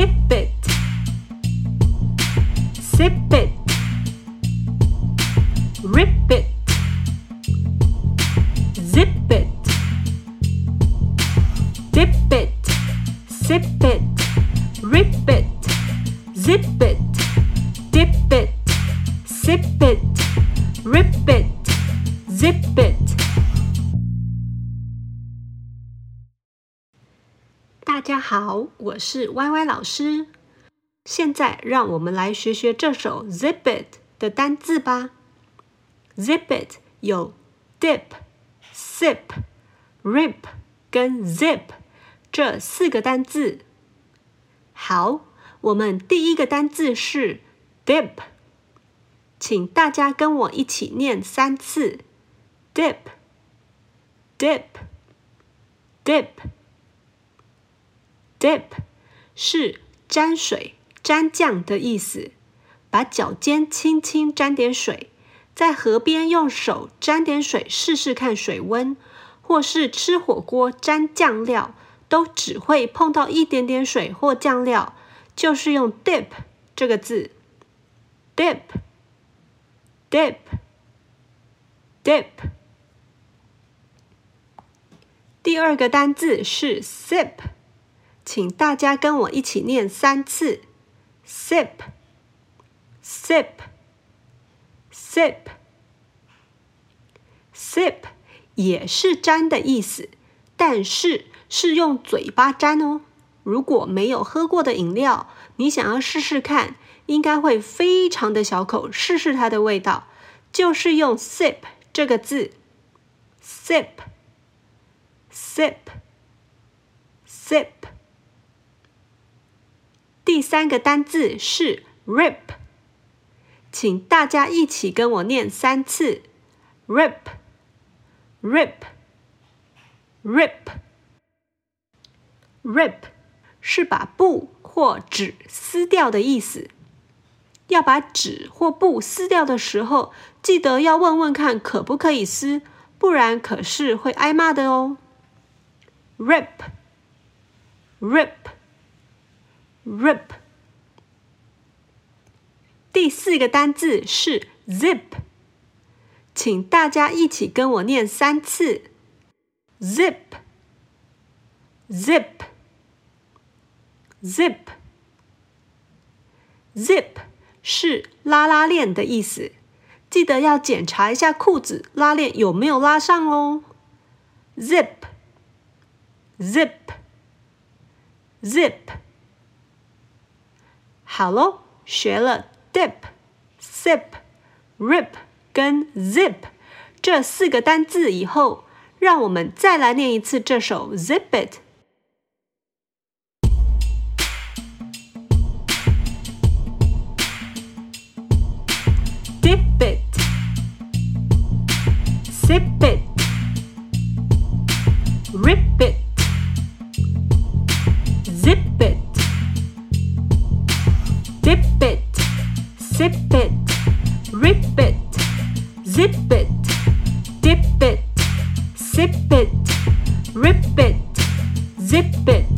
zip it, zip it, rip it, zip it, dip it, zip it, rip it, zip it, dip it, zip it, rip it, zip it. 大家好，我是 Y Y 老师。现在让我们来学学这首 Zip It 的单字吧。Zip It 有 dip、sip、rip 跟 zip 这四个单字。好，我们第一个单字是 dip，请大家跟我一起念三次：dip、dip、dip。Dip 是沾水、沾酱的意思。把脚尖轻轻沾点水，在河边用手沾点水试试看水温，或是吃火锅沾酱料，都只会碰到一点点水或酱料，就是用 dip 这个字。Dip，dip，dip。第二个单字是 sip。请大家跟我一起念三次：sip，sip，sip，sip。也是沾的意思，但是是用嘴巴沾哦。如果没有喝过的饮料，你想要试试看，应该会非常的小口，试试它的味道，就是用 sip 这个字，sip，sip，sip。第三个单字是 rip，请大家一起跟我念三次：rip，rip，rip，rip，是把布或纸撕掉的意思。要把纸或布撕掉的时候，记得要问问看可不可以撕，不然可是会挨骂的哦。rip，rip。Rip。第四个单字是 zip，请大家一起跟我念三次：zip，zip，zip。zip 是拉拉链的意思，记得要检查一下裤子拉链有没有拉上哦。zip，zip，zip。好喽，学了 dip、sip、rip 跟 zip 这四个单字以后，让我们再来念一次这首 Zip It。Dip it, sip it, rip it. Zip it, rip it, zip it, dip it, sip it, rip it, zip it.